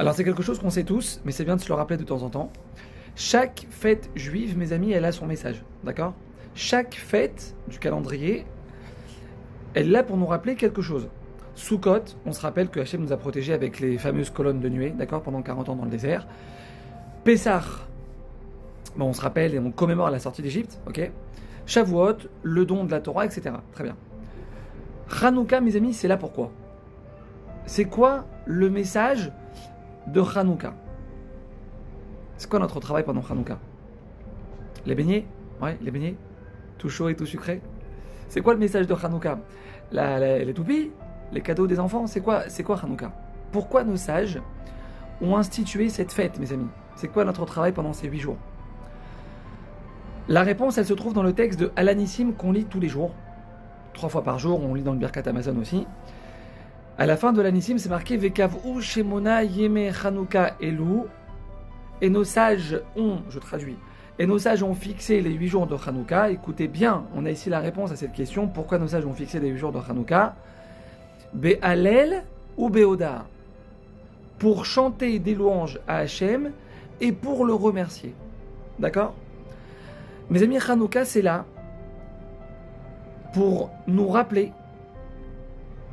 Alors c'est quelque chose qu'on sait tous, mais c'est bien de se le rappeler de temps en temps. Chaque fête juive, mes amis, elle a son message, d'accord? Chaque fête du calendrier, elle là pour nous rappeler quelque chose. Sukkot, on se rappelle que Hachem nous a protégés avec les fameuses colonnes de nuée, d'accord, pendant 40 ans dans le désert. Pessah, bon, on se rappelle et on commémore la sortie d'Égypte, ok? Shavuot, le don de la Torah, etc. Très bien. Hanouka, mes amis, c'est là pourquoi C'est quoi le message de Hanouka. C'est quoi notre travail pendant Hanouka? Les beignets? Ouais, les beignets. Tout chaud et tout sucré. C'est quoi le message de Hanouka? Les toupies? Les cadeaux des enfants? C'est quoi, c'est quoi Hanouka? Pourquoi nos sages ont institué cette fête, mes amis? C'est quoi notre travail pendant ces huit jours? La réponse, elle se trouve dans le texte de Alanissim qu'on lit tous les jours. Trois fois par jour, on lit dans le Birkat Amazon aussi. À la fin de l'anissim, c'est marqué Vekavou Shemona Yeme Chanukah Elu. Et nos sages ont, je traduis, et nos sages ont fixé les huit jours de Hanouka. Écoutez bien, on a ici la réponse à cette question. Pourquoi nos sages ont fixé les huit jours de Hanouka Be'alel ou Be'oda Pour chanter des louanges à Hachem et pour le remercier. D'accord? Mes amis, Hanouka, c'est là pour nous rappeler,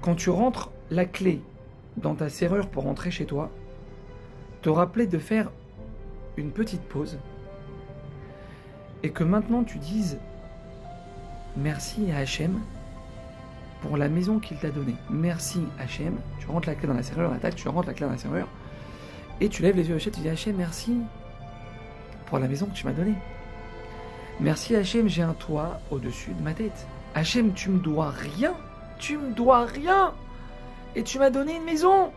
quand tu rentres la clé dans ta serrure pour rentrer chez toi, te rappeler de faire une petite pause et que maintenant tu dises merci à Hachem pour la maison qu'il t'a donnée. Merci Hachem. Tu rentres la clé dans la serrure, tu rentres la clé dans la serrure et tu lèves les yeux au ciel, tu dis Hachem, merci pour la maison que tu m'as donnée. Merci Hachem, j'ai un toit au-dessus de ma tête. Hachem, tu me dois rien. Tu me dois rien. Et tu m'as donné une maison.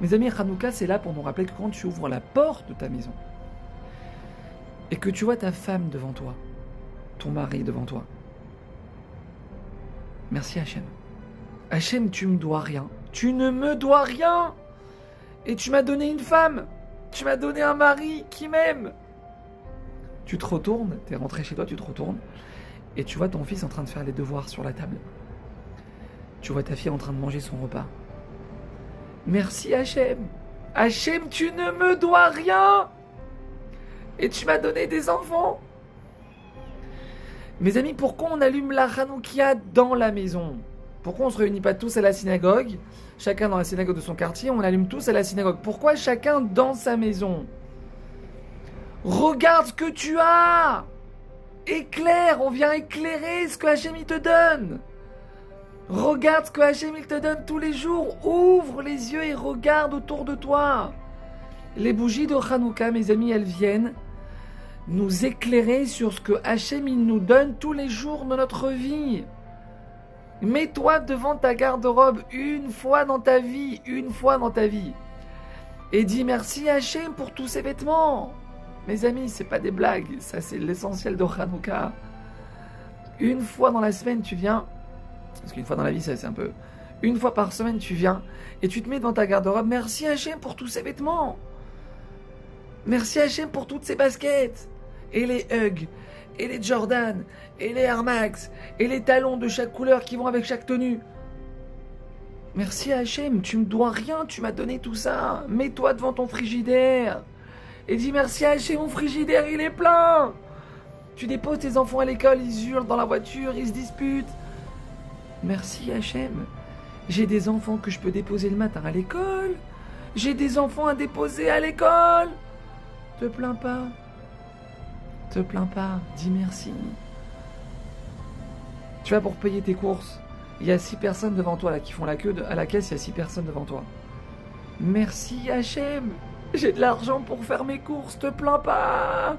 Mes amis, Hanouka, c'est là pour nous rappeler que quand tu ouvres la porte de ta maison et que tu vois ta femme devant toi, ton mari devant toi, merci Hachem. Hachem, tu me dois rien. Tu ne me dois rien. Et tu m'as donné une femme. Tu m'as donné un mari qui m'aime. Tu te retournes, tu es rentré chez toi, tu te retournes et tu vois ton fils en train de faire les devoirs sur la table. Tu vois ta fille en train de manger son repas. Merci Hachem. Hachem, tu ne me dois rien. Et tu m'as donné des enfants. Mes amis, pourquoi on allume la Hanoukia dans la maison? Pourquoi on ne se réunit pas tous à la synagogue? Chacun dans la synagogue de son quartier, on allume tous à la synagogue. Pourquoi chacun dans sa maison? Regarde ce que tu as Éclaire, on vient éclairer ce que Hachem te donne. Regarde ce que Hachem il te donne tous les jours. Ouvre les yeux et regarde autour de toi. Les bougies de Hanouka, mes amis, elles viennent nous éclairer sur ce que Hachem il nous donne tous les jours de notre vie. Mets-toi devant ta garde-robe une fois dans ta vie, une fois dans ta vie. Et dis merci Hachem pour tous ces vêtements. Mes amis, c'est pas des blagues, ça c'est l'essentiel de Hanouka. Une fois dans la semaine, tu viens, parce qu'une fois dans la vie, c'est un peu. Une fois par semaine, tu viens et tu te mets dans ta garde-robe. Merci Hachem pour tous ces vêtements. Merci Hachem pour toutes ces baskets. Et les Hugs, et les Jordan, et les Air Max, et les talons de chaque couleur qui vont avec chaque tenue. Merci Hachem, tu me dois rien, tu m'as donné tout ça. Mets-toi devant ton frigidaire et dis merci chez mon frigidaire, il est plein. Tu déposes tes enfants à l'école, ils hurlent dans la voiture, ils se disputent. Merci Hachem. J'ai des enfants que je peux déposer le matin à l'école. J'ai des enfants à déposer à l'école. Te plains pas. Te plains pas. Dis merci. Tu vas pour payer tes courses. Il y a six personnes devant toi qui font la queue à la caisse. Il y a six personnes devant toi. Merci Hachem. J'ai de l'argent pour faire mes courses, te plains pas.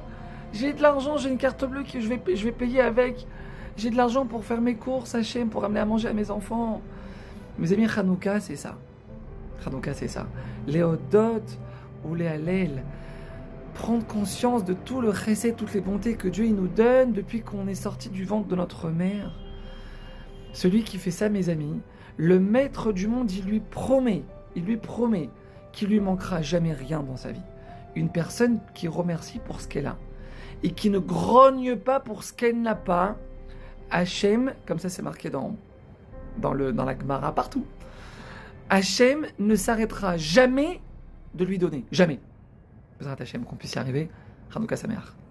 J'ai de l'argent, j'ai une carte bleue que je vais payer avec. J'ai de l'argent pour faire mes courses, Hachem, pour amener à manger à mes enfants. Mes amis, Hanouka, c'est ça. Hanouka, c'est ça. Les ou les Hallel. Prendre conscience de tout le recet, toutes les bontés que Dieu il nous donne depuis qu'on est sorti du ventre de notre mère. Celui qui fait ça, mes amis, le maître du monde, il lui promet, il lui promet qui lui manquera jamais rien dans sa vie. Une personne qui remercie pour ce qu'elle a et qui ne grogne pas pour ce qu'elle n'a pas. Hachem, comme ça c'est marqué dans, dans, le, dans la Gemara partout, Hachem ne s'arrêtera jamais de lui donner. Jamais. Bezrat Hashem, qu'on puisse y arriver. Hanouka Sameach.